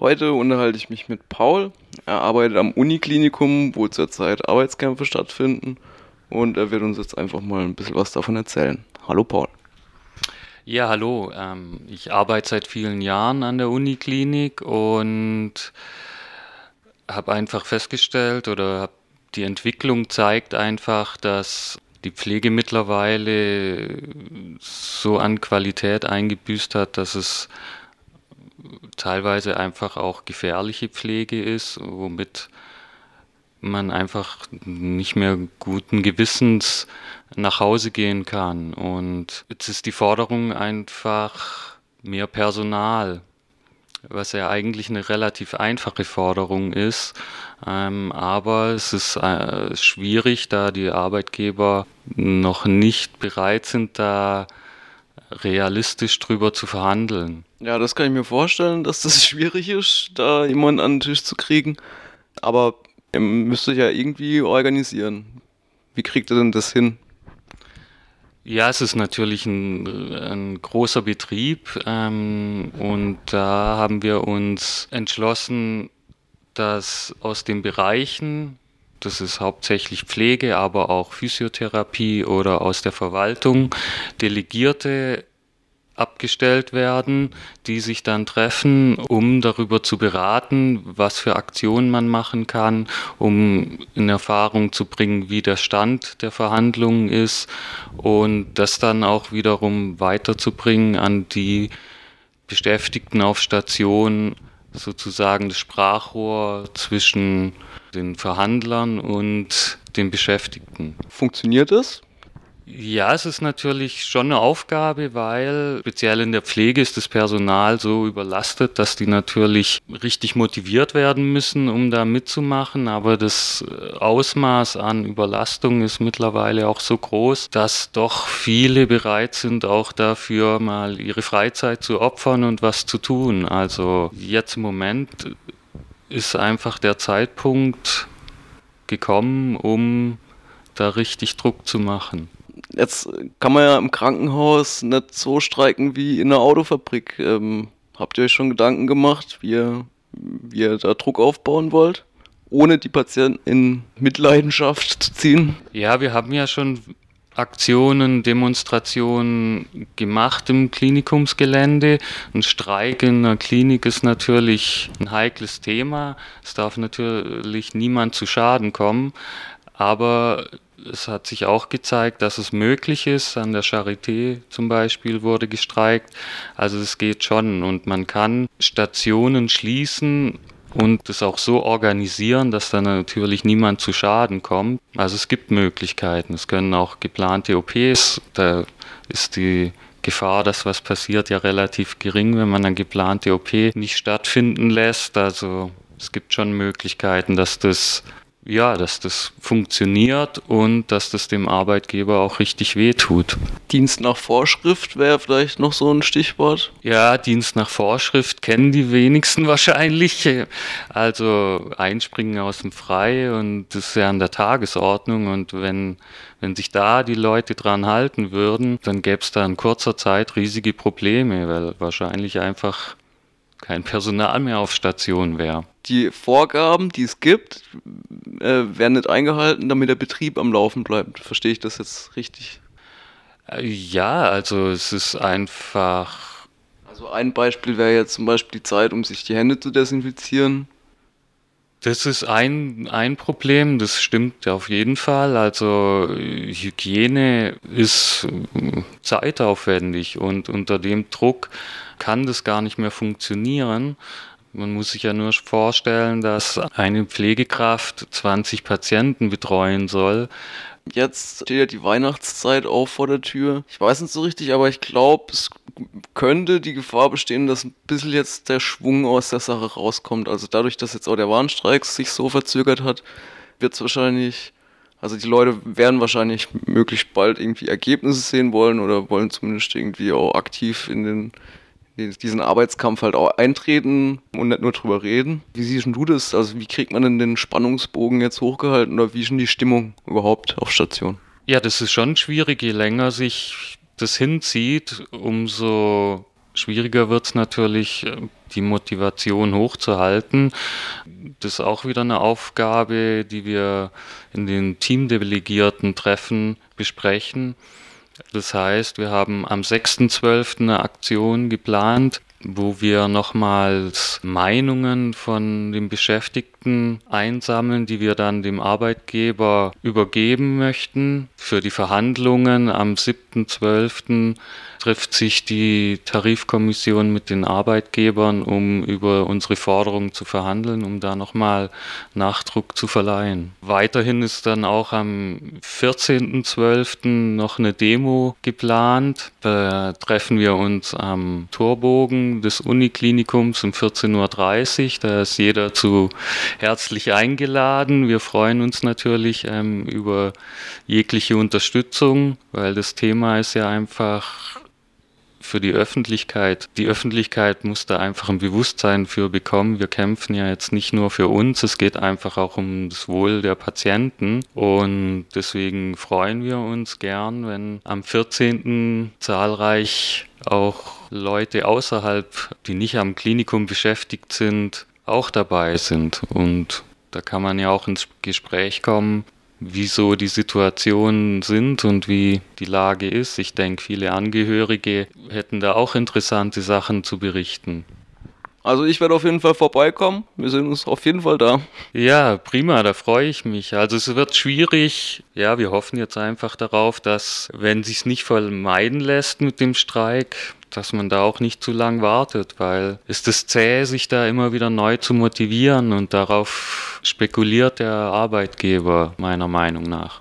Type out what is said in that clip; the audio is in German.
Heute unterhalte ich mich mit Paul. Er arbeitet am Uniklinikum, wo zurzeit Arbeitskämpfe stattfinden. Und er wird uns jetzt einfach mal ein bisschen was davon erzählen. Hallo Paul. Ja, hallo. Ähm, ich arbeite seit vielen Jahren an der Uniklinik und habe einfach festgestellt oder die Entwicklung zeigt einfach, dass die Pflege mittlerweile so an Qualität eingebüßt hat, dass es teilweise einfach auch gefährliche Pflege ist, womit man einfach nicht mehr guten Gewissens nach Hause gehen kann. Und jetzt ist die Forderung einfach mehr Personal, was ja eigentlich eine relativ einfache Forderung ist. Ähm, aber es ist äh, schwierig, da die Arbeitgeber noch nicht bereit sind, da realistisch drüber zu verhandeln. Ja, das kann ich mir vorstellen, dass das schwierig ist, da jemanden an den Tisch zu kriegen. Aber ihr müsst euch ja irgendwie organisieren. Wie kriegt ihr denn das hin? Ja, es ist natürlich ein, ein großer Betrieb ähm, und da haben wir uns entschlossen, dass aus den Bereichen, das ist hauptsächlich Pflege, aber auch Physiotherapie oder aus der Verwaltung, Delegierte abgestellt werden, die sich dann treffen, um darüber zu beraten, was für Aktionen man machen kann, um in Erfahrung zu bringen, wie der Stand der Verhandlungen ist und das dann auch wiederum weiterzubringen an die Beschäftigten auf Station, sozusagen das Sprachrohr zwischen den Verhandlern und den Beschäftigten. Funktioniert das? Ja, es ist natürlich schon eine Aufgabe, weil speziell in der Pflege ist das Personal so überlastet, dass die natürlich richtig motiviert werden müssen, um da mitzumachen. Aber das äh, Ausmaß an Überlastung ist mittlerweile auch so groß, dass doch viele bereit sind, auch dafür mal ihre Freizeit zu opfern und was zu tun. Also jetzt im Moment ist einfach der Zeitpunkt gekommen, um da richtig Druck zu machen jetzt kann man ja im Krankenhaus nicht so streiken wie in der Autofabrik. Ähm, habt ihr euch schon Gedanken gemacht, wie ihr, wie ihr da Druck aufbauen wollt, ohne die Patienten in Mitleidenschaft zu ziehen? Ja, wir haben ja schon Aktionen, Demonstrationen gemacht im Klinikumsgelände. Ein Streik in einer Klinik ist natürlich ein heikles Thema. Es darf natürlich niemand zu Schaden kommen. Aber es hat sich auch gezeigt, dass es möglich ist. An der Charité zum Beispiel wurde gestreikt. Also es geht schon und man kann Stationen schließen und es auch so organisieren, dass dann natürlich niemand zu Schaden kommt. Also es gibt Möglichkeiten. Es können auch geplante OPs, da ist die Gefahr, dass was passiert, ja relativ gering, wenn man eine geplante OP nicht stattfinden lässt. Also es gibt schon Möglichkeiten, dass das ja, dass das funktioniert und dass das dem Arbeitgeber auch richtig wehtut. Dienst nach Vorschrift wäre vielleicht noch so ein Stichwort. Ja, Dienst nach Vorschrift kennen die wenigsten wahrscheinlich. Also einspringen aus dem Frei und das ist ja an der Tagesordnung und wenn, wenn sich da die Leute dran halten würden, dann gäbe es da in kurzer Zeit riesige Probleme, weil wahrscheinlich einfach kein Personal mehr auf Station wäre. Die Vorgaben, die es gibt, äh, werden nicht eingehalten, damit der Betrieb am Laufen bleibt. Verstehe ich das jetzt richtig? Äh, ja, also es ist einfach. Also ein Beispiel wäre jetzt zum Beispiel die Zeit, um sich die Hände zu desinfizieren. Das ist ein, ein Problem, das stimmt auf jeden Fall. Also Hygiene ist äh, zeitaufwendig und unter dem Druck kann das gar nicht mehr funktionieren. Man muss sich ja nur vorstellen, dass eine Pflegekraft 20 Patienten betreuen soll. Jetzt steht ja die Weihnachtszeit auch vor der Tür. Ich weiß nicht so richtig, aber ich glaube, es könnte die Gefahr bestehen, dass ein bisschen jetzt der Schwung aus der Sache rauskommt. Also dadurch, dass jetzt auch der Warnstreik sich so verzögert hat, wird es wahrscheinlich, also die Leute werden wahrscheinlich möglichst bald irgendwie Ergebnisse sehen wollen oder wollen zumindest irgendwie auch aktiv in den diesen Arbeitskampf halt auch eintreten und nicht nur drüber reden. Wie siehst du das? Also wie kriegt man denn den Spannungsbogen jetzt hochgehalten oder wie ist denn die Stimmung überhaupt auf Station? Ja, das ist schon schwierig. Je länger sich das hinzieht, umso Schwieriger wird es natürlich, die Motivation hochzuhalten. Das ist auch wieder eine Aufgabe, die wir in den Teamdelegierten Treffen besprechen. Das heißt, wir haben am 6.12. eine Aktion geplant, wo wir nochmals Meinungen von den Beschäftigten einsammeln, die wir dann dem Arbeitgeber übergeben möchten. Für die Verhandlungen am 7.12 trifft sich die Tarifkommission mit den Arbeitgebern, um über unsere Forderungen zu verhandeln, um da nochmal Nachdruck zu verleihen. Weiterhin ist dann auch am 14.12. noch eine Demo geplant. Da treffen wir uns am Torbogen des Uniklinikums um 14.30 Uhr. Da ist jeder zu herzlich eingeladen. Wir freuen uns natürlich ähm, über jegliche Unterstützung, weil das Thema ist ja einfach für die Öffentlichkeit. Die Öffentlichkeit muss da einfach ein Bewusstsein für bekommen. Wir kämpfen ja jetzt nicht nur für uns, es geht einfach auch um das Wohl der Patienten. Und deswegen freuen wir uns gern, wenn am 14. zahlreich auch Leute außerhalb, die nicht am Klinikum beschäftigt sind, auch dabei sind. Und da kann man ja auch ins Gespräch kommen, wieso die Situationen sind und wie die Lage ist. Ich denke, viele Angehörige hätten da auch interessante Sachen zu berichten. Also ich werde auf jeden Fall vorbeikommen. Wir sind uns auf jeden Fall da. Ja, prima, da freue ich mich. Also es wird schwierig. Ja, wir hoffen jetzt einfach darauf, dass, wenn sich nicht vermeiden lässt mit dem Streik, dass man da auch nicht zu lang wartet, weil es ist zäh, sich da immer wieder neu zu motivieren und darauf spekuliert der Arbeitgeber meiner Meinung nach.